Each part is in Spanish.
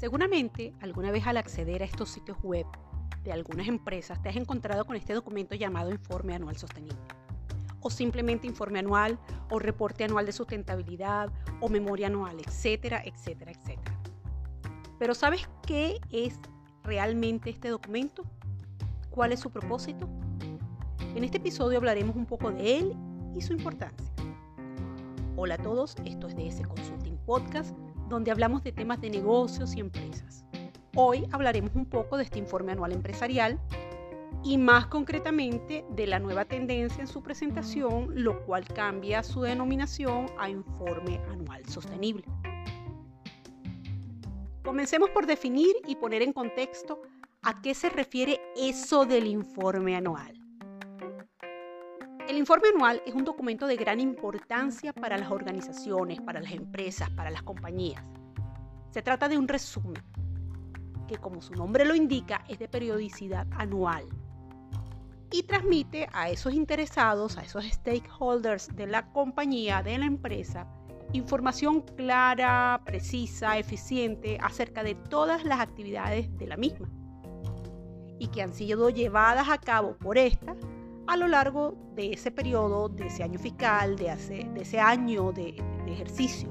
Seguramente alguna vez al acceder a estos sitios web de algunas empresas te has encontrado con este documento llamado Informe Anual Sostenible. O simplemente informe anual, o reporte anual de sustentabilidad, o memoria anual, etcétera, etcétera, etcétera. Pero ¿sabes qué es realmente este documento? ¿Cuál es su propósito? En este episodio hablaremos un poco de él y su importancia. Hola a todos, esto es DS Consulting Podcast, donde hablamos de temas de negocios y empresas. Hoy hablaremos un poco de este informe anual empresarial y más concretamente de la nueva tendencia en su presentación, lo cual cambia su denominación a informe anual sostenible. Comencemos por definir y poner en contexto a qué se refiere eso del informe anual. El informe anual es un documento de gran importancia para las organizaciones, para las empresas, para las compañías. Se trata de un resumen que, como su nombre lo indica, es de periodicidad anual y transmite a esos interesados, a esos stakeholders de la compañía, de la empresa, información clara, precisa, eficiente acerca de todas las actividades de la misma y que han sido llevadas a cabo por esta a lo largo de ese periodo, de ese año fiscal, de, ese año de, de ejercicio.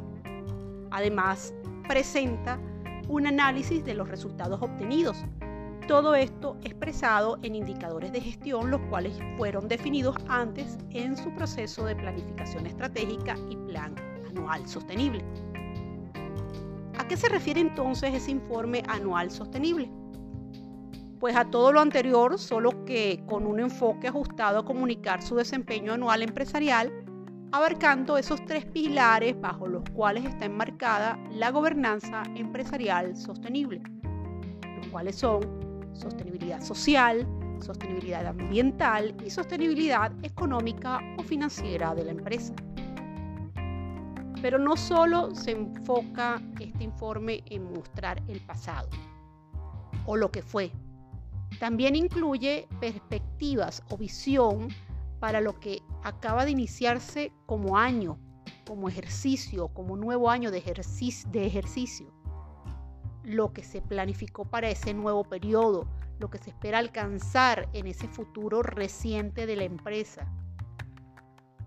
Además, presenta un análisis de los resultados obtenidos. Todo esto expresado en indicadores de gestión, los cuales fueron definidos antes en su proceso de planificación estratégica y plan anual sostenible. ¿A qué se refiere entonces ese informe anual sostenible? Pues a todo lo anterior, solo que con un enfoque ajustado a comunicar su desempeño anual empresarial, abarcando esos tres pilares bajo los cuales está enmarcada la gobernanza empresarial sostenible, los cuales son sostenibilidad social, sostenibilidad ambiental y sostenibilidad económica o financiera de la empresa. Pero no solo se enfoca este informe en mostrar el pasado o lo que fue, también incluye perspectivas o visión para lo que acaba de iniciarse como año, como ejercicio, como nuevo año de ejercicio, lo que se planificó para ese nuevo periodo, lo que se espera alcanzar en ese futuro reciente de la empresa.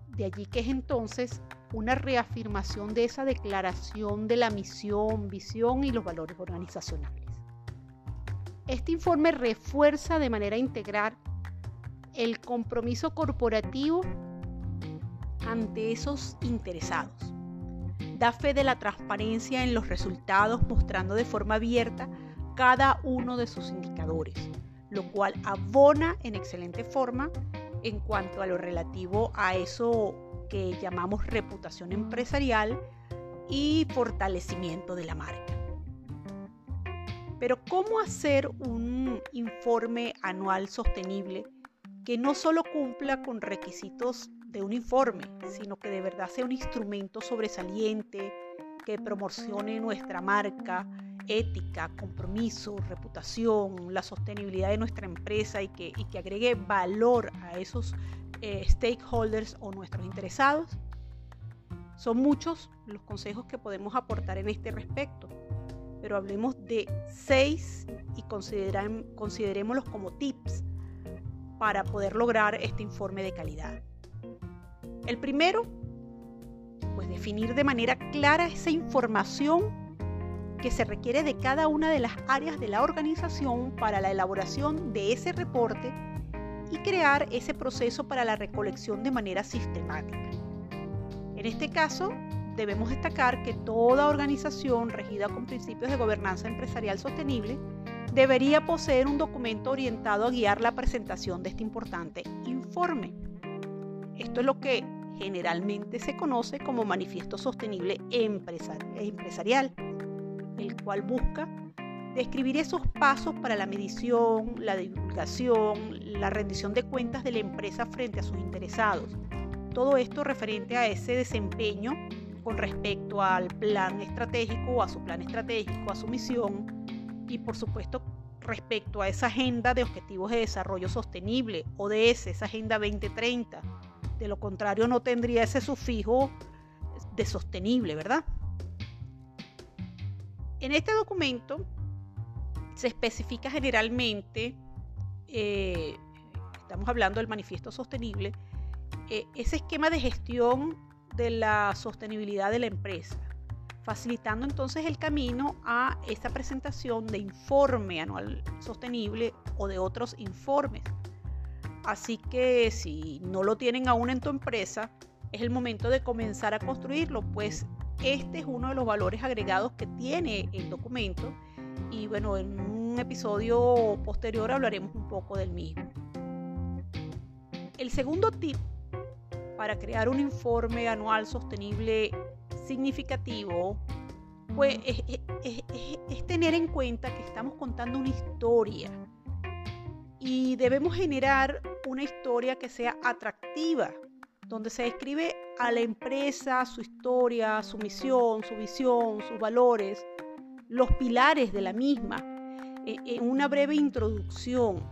De allí que es entonces una reafirmación de esa declaración de la misión, visión y los valores organizacionales. Este informe refuerza de manera integral el compromiso corporativo ante esos interesados. Da fe de la transparencia en los resultados mostrando de forma abierta cada uno de sus indicadores, lo cual abona en excelente forma en cuanto a lo relativo a eso que llamamos reputación empresarial y fortalecimiento de la marca. Pero ¿cómo hacer un informe anual sostenible que no solo cumpla con requisitos de un informe, sino que de verdad sea un instrumento sobresaliente, que promocione nuestra marca, ética, compromiso, reputación, la sostenibilidad de nuestra empresa y que, agregue valor a esos eh, stakeholders o nuestros interesados? Son muchos los consejos que podemos aportar en este respecto pero hablemos de seis y considerémoslos como tips para poder lograr este informe de calidad. El primero, pues definir de manera clara esa información que se requiere de cada una de las áreas de la organización para la elaboración de ese reporte y crear ese proceso para la recolección de manera sistemática. En este caso, debemos destacar que toda organización regida con principios de gobernanza empresarial sostenible debería poseer un documento orientado a guiar la presentación de este importante informe. Esto es lo que generalmente se conoce como manifiesto sostenible empresarial, el cual busca describir esos pasos para la medición, la divulgación, la rendición de cuentas de la empresa frente a sus interesados. Todo esto referente a ese desempeño con respecto al plan estratégico, a su plan estratégico, a su misión y por supuesto respecto a esa agenda de objetivos de desarrollo sostenible, ODS, esa agenda 2030. De lo contrario no tendría ese sufijo de sostenible, ¿verdad? En este documento se especifica generalmente, eh, estamos hablando del manifiesto sostenible, eh, ese esquema de gestión de la sostenibilidad de la empresa, facilitando entonces el camino a esa presentación de informe anual sostenible o de otros informes. Así que si no lo tienen aún en tu empresa, es el momento de comenzar a construirlo, pues este es uno de los valores agregados que tiene el documento y bueno, en un episodio posterior hablaremos un poco del mismo. El segundo tip para crear un informe anual sostenible significativo pues, es, tener en cuenta que estamos contando una historia. Y debemos generar una historia que sea atractiva, donde se describe a la empresa, su historia, su misión, su visión, sus valores, los pilares de la misma, eh, en una breve introducción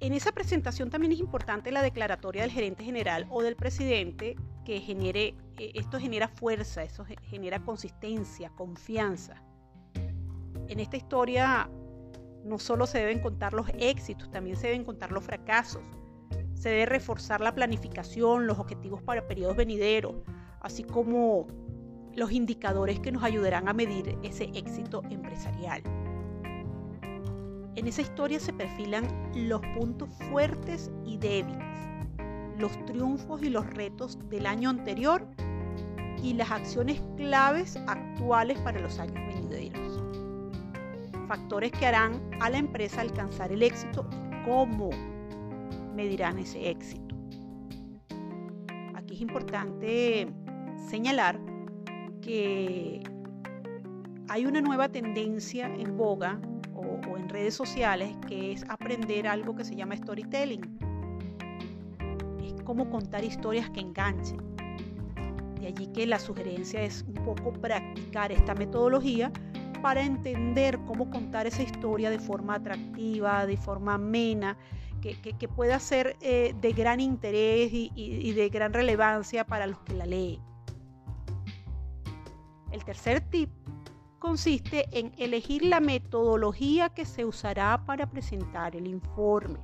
en esa presentación también es importante la declaratoria del gerente general o del presidente que genere, eh, esto genera fuerza, eso genera consistencia, confianza. En esta historia no solo se deben contar los éxitos, también se deben contar los fracasos. Se debe reforzar la planificación, los objetivos para periodos venideros, así como los indicadores que nos ayudarán a medir ese éxito empresarial. En esa historia se perfilan los puntos fuertes y débiles, los triunfos y los retos del año anterior y las acciones claves actuales para los años venideros. Factores que harán a la empresa alcanzar el éxito y cómo medirán ese éxito. Aquí es importante señalar que hay una nueva tendencia en boga o, en redes sociales, que es aprender algo que se llama storytelling. Es como contar historias que enganchen. De allí que la sugerencia es un poco practicar esta metodología para entender cómo contar esa historia de forma atractiva, de forma amena, que, que, pueda ser eh, de gran interés y de gran relevancia para los que la leen. El tercer tip consiste en elegir la metodología que se usará para presentar el informe.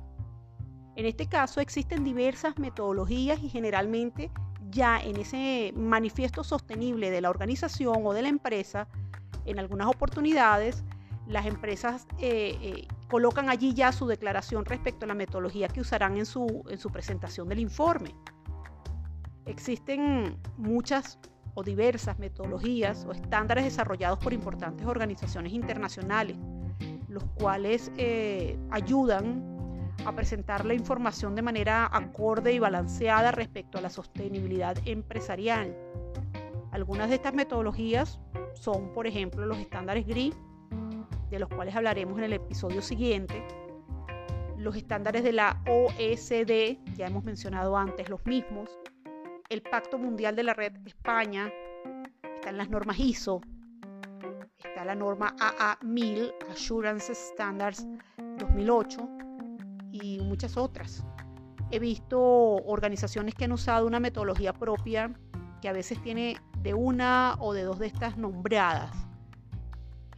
En este caso existen diversas metodologías y generalmente ya en ese manifiesto sostenible de la organización o de la empresa, en algunas oportunidades, las empresas eh, eh, colocan allí ya su declaración respecto a la metodología que usarán en su, en su presentación del informe. Existen muchas o diversas metodologías o estándares desarrollados por importantes organizaciones internacionales, los cuales eh, ayudan a presentar la información de manera acorde y balanceada respecto a la sostenibilidad empresarial. Algunas de estas metodologías son, por ejemplo, los estándares GRI, de los cuales hablaremos en el episodio siguiente, los estándares de la OSD, ya hemos mencionado antes los mismos, el Pacto Mundial de la Red España, están las normas ISO, está la norma AA1000, Assurance Standards 2008 y muchas otras. He visto organizaciones que han usado una metodología propia que a veces tiene de una o de dos de estas nombradas.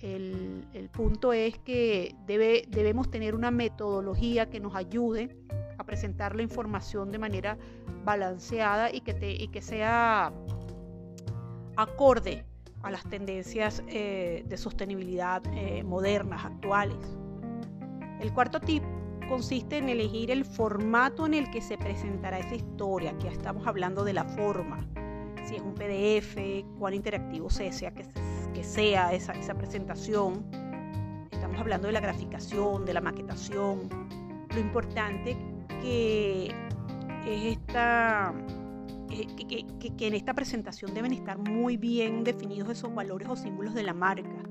El, punto es que debe, debemos tener una metodología que nos ayude presentar la información de manera balanceada y que, te, que sea acorde a las tendencias eh, de sostenibilidad eh, modernas, actuales. El cuarto tip consiste en elegir el formato en el que se presentará esa historia, que ya estamos hablando de la forma, si es un PDF, cuán interactivo sea que, que sea esa, esa presentación. Estamos hablando de la graficación, de la maquetación. Lo importante que es esta, eh, que, en esta presentación deben estar muy bien definidos esos valores o símbolos de la marca.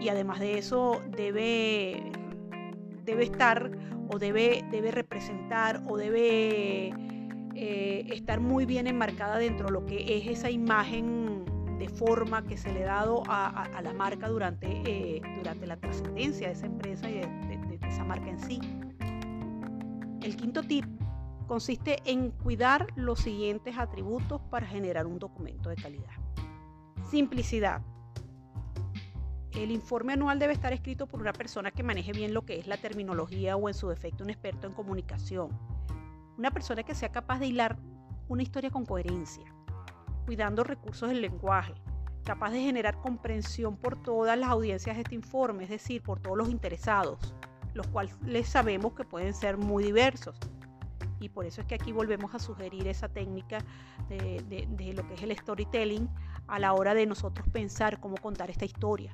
Y además de eso debe, debe estar o debe, debe representar o debe eh, estar muy bien enmarcada dentro de lo que es esa imagen de forma que se le ha dado a, la marca durante, eh, durante la trascendencia de esa empresa y de esa marca en sí. El quinto tip consiste en cuidar los siguientes atributos para generar un documento de calidad. Simplicidad. El informe anual debe estar escrito por una persona que maneje bien lo que es la terminología o en su defecto un experto en comunicación. Una persona que sea capaz de hilar una historia con coherencia, cuidando recursos del lenguaje, capaz de generar comprensión por todas las audiencias de este informe, es decir, por todos los interesados, los cuales sabemos que pueden ser muy diversos. Y por eso es que aquí volvemos a sugerir esa técnica de, de lo que es el storytelling a la hora de nosotros pensar cómo contar esta historia.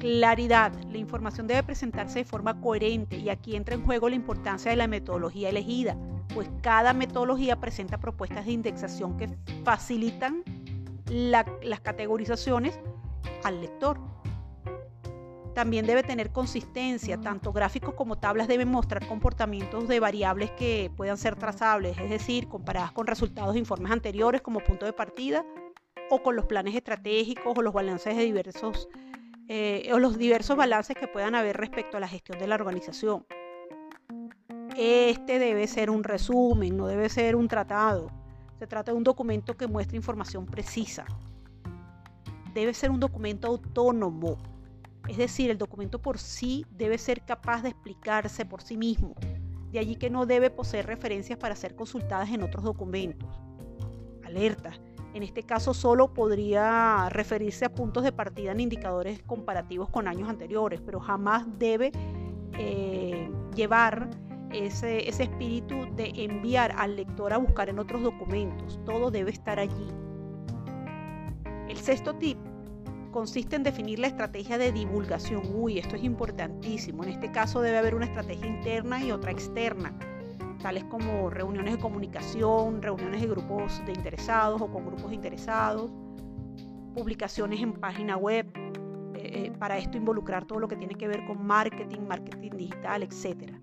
Claridad. La información debe presentarse de forma coherente y aquí entra en juego la importancia de la metodología elegida, pues cada metodología presenta propuestas de indexación que facilitan las categorizaciones al lector. También debe tener consistencia, tanto gráficos como tablas deben mostrar comportamientos de variables que puedan ser trazables, es decir, comparadas con resultados de informes anteriores como punto de partida o con los planes estratégicos o los balances de diversos eh, o los diversos balances que puedan haber respecto a la gestión de la organización. Este debe ser un resumen, no debe ser un tratado. Se trata de un documento que muestre información precisa. Debe ser un documento autónomo, es decir, el documento por sí debe ser capaz de explicarse por sí mismo. De allí que no debe poseer referencias para ser consultadas en otros documentos. Alerta. En este caso solo podría referirse a puntos de partida en indicadores comparativos con años anteriores, pero jamás debe eh, llevar ese, espíritu de enviar al lector a buscar en otros documentos. Todo debe estar allí. El sexto tip consiste en definir la estrategia de divulgación. Uy, esto es importantísimo. En este caso debe haber una estrategia interna y otra externa, tales como reuniones de comunicación, reuniones de grupos de interesados o con grupos interesados, publicaciones en página web. Eh, eh, para esto involucrar todo lo que tiene que ver con marketing, marketing digital, etcétera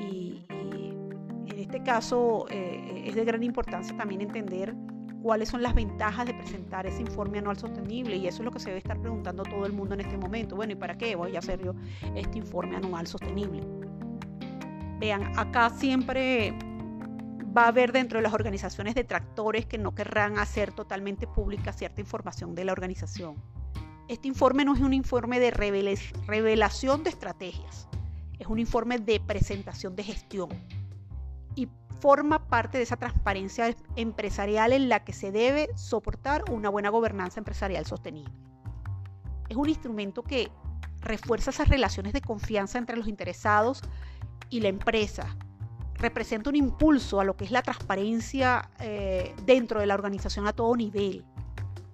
y, en este caso eh, es de gran importancia también entender cuáles son las ventajas de presentar ese informe anual sostenible y eso es lo que se debe estar preguntando todo el mundo en este momento. Bueno, ¿y para qué voy a hacer yo este informe anual sostenible? Vean, acá siempre va a haber dentro de las organizaciones detractores que no querrán hacer totalmente pública cierta información de la organización. Este informe no es un informe de revelación de estrategias es un informe de presentación de gestión forma parte de esa transparencia empresarial en la que se debe soportar una buena gobernanza empresarial sostenible. Es un instrumento que refuerza esas relaciones de confianza entre los interesados y la empresa. Representa un impulso a lo que es la transparencia eh, dentro de la organización a todo nivel.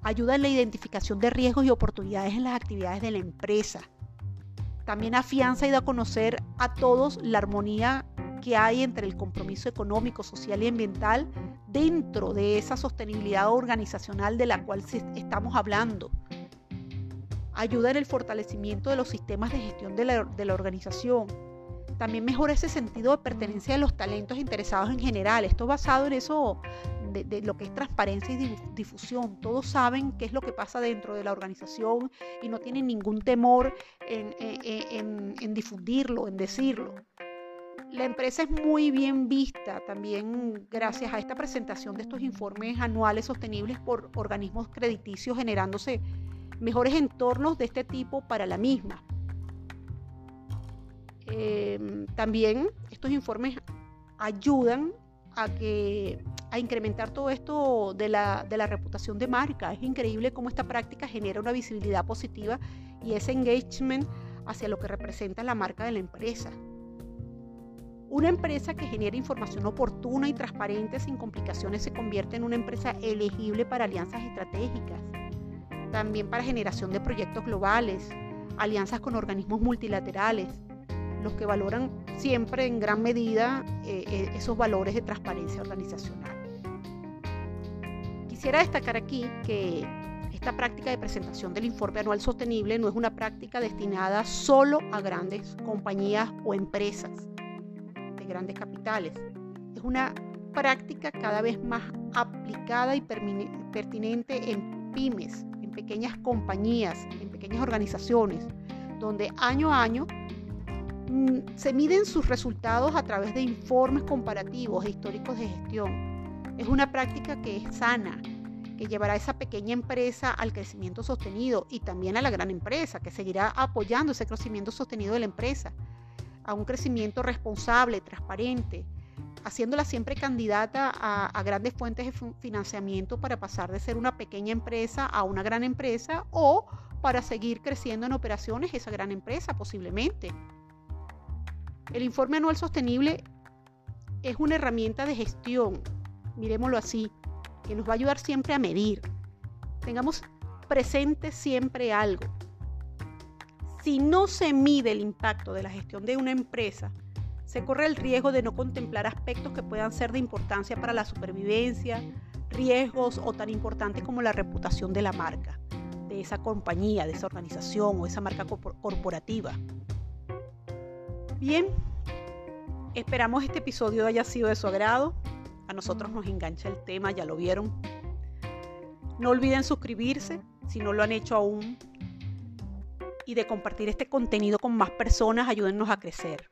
Ayuda en la identificación de riesgos y oportunidades en las actividades de la empresa también afianza y da a conocer a todos la armonía que hay entre el compromiso económico, social y ambiental dentro de esa sostenibilidad organizacional de la cual estamos hablando. Ayuda en el fortalecimiento de los sistemas de gestión de la, organización. También mejora ese sentido de pertenencia de los talentos interesados en general. Esto basado en eso de, lo que es transparencia y difusión. Todos saben qué es lo que pasa dentro de la organización y no tienen ningún temor en, difundirlo, en decirlo. La empresa es muy bien vista también gracias a esta presentación de estos informes anuales sostenibles por organismos crediticios generándose mejores entornos de este tipo para la misma. Em, también estos informes ayudan a que a incrementar todo esto de la, de la reputación de marca. Es increíble cómo esta práctica genera una visibilidad positiva y ese engagement hacia lo que representa la marca de la empresa. Una empresa que genera información oportuna y transparente sin complicaciones se convierte en una empresa elegible para alianzas estratégicas, también para generación de proyectos globales, alianzas con organismos multilaterales, los que valoran siempre en gran medida eh, eh, esos valores de transparencia organizacional. Quisiera destacar aquí que esta práctica de presentación del informe anual sostenible no es una práctica destinada solo a grandes compañías o empresas de grandes capitales. Es una práctica cada vez más aplicada y pertinente en pymes, en pequeñas compañías, en pequeñas organizaciones, donde año a año mm, se miden sus resultados a través de informes comparativos e históricos de gestión. Es una práctica que es sana, que llevará a esa pequeña empresa al crecimiento sostenido y también a la gran empresa, que seguirá apoyando ese crecimiento sostenido de la empresa, a un crecimiento responsable, transparente, haciéndola siempre candidata a, grandes fuentes de financiamiento para pasar de ser una pequeña empresa a una gran empresa o para seguir creciendo en operaciones esa gran empresa posiblemente. El informe anual sostenible es una herramienta de gestión, miremoslo así, que nos va a ayudar siempre a medir. Tengamos presente siempre algo. Si no se mide el impacto de la gestión de una empresa, se corre el riesgo de no contemplar aspectos que puedan ser de importancia para la supervivencia, riesgos o tan importantes como la reputación de la marca, de esa compañía, de esa organización o esa marca corporativa. Bien, esperamos este episodio haya sido de su agrado. A nosotros nos engancha el tema, ya lo vieron. No olviden suscribirse si no lo han hecho aún y de compartir este contenido con más personas, ayúdennos a crecer.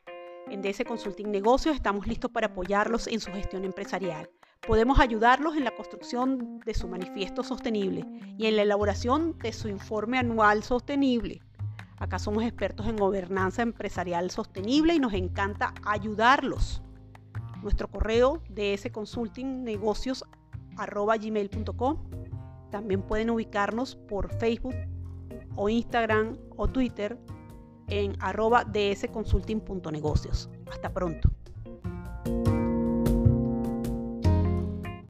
En DS Consulting Negocios estamos listos para apoyarlos en su gestión empresarial. Podemos ayudarlos en la construcción de su manifiesto sostenible y en la elaboración de su informe anual sostenible. Acá somos expertos en gobernanza empresarial sostenible y nos encanta ayudarlos. Nuestro correo dsconsultingnegocios.gmail.com También pueden ubicarnos por Facebook o Instagram o Twitter en arroba dsconsulting.negocios. Hasta pronto.